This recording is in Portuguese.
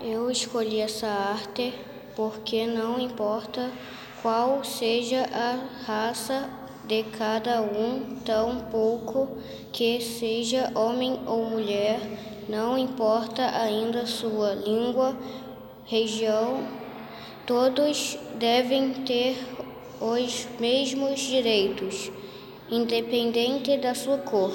Eu escolhi essa arte porque não importa qual seja a raça de cada um, tão pouco que seja homem ou mulher, não importa ainda sua língua, região, todos devem ter os mesmos direitos, independente da sua cor.